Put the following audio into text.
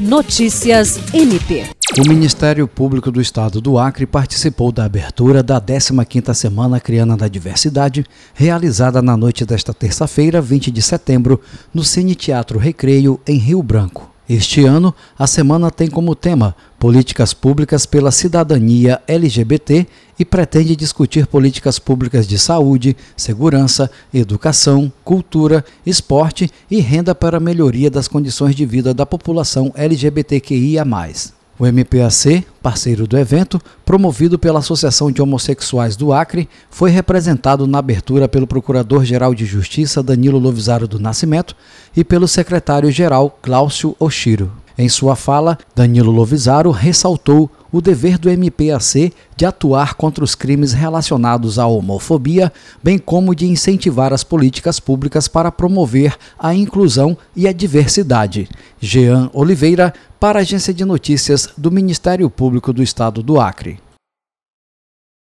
Notícias MP. O Ministério Público do Estado do Acre participou da abertura da 15ª Semana Criana da Diversidade, realizada na noite desta terça-feira, 20 de setembro, no Cine Teatro Recreio, em Rio Branco. Este ano, a semana tem como tema Políticas Públicas pela Cidadania LGBT e pretende discutir políticas públicas de saúde, segurança, educação, cultura, esporte e renda para a melhoria das condições de vida da população LGBTQIA. O MPAC, parceiro do evento, promovido pela Associação de Homossexuais do Acre, foi representado na abertura pelo Procurador-Geral de Justiça Danilo Lovisaro do Nascimento e pelo secretário-geral Cláudio Oshiro. Em sua fala, Danilo Lovisaro ressaltou o dever do MPAC de atuar contra os crimes relacionados à homofobia, bem como de incentivar as políticas públicas para promover a inclusão e a diversidade. Jean Oliveira, para a Agência de Notícias do Ministério Público do Estado do Acre.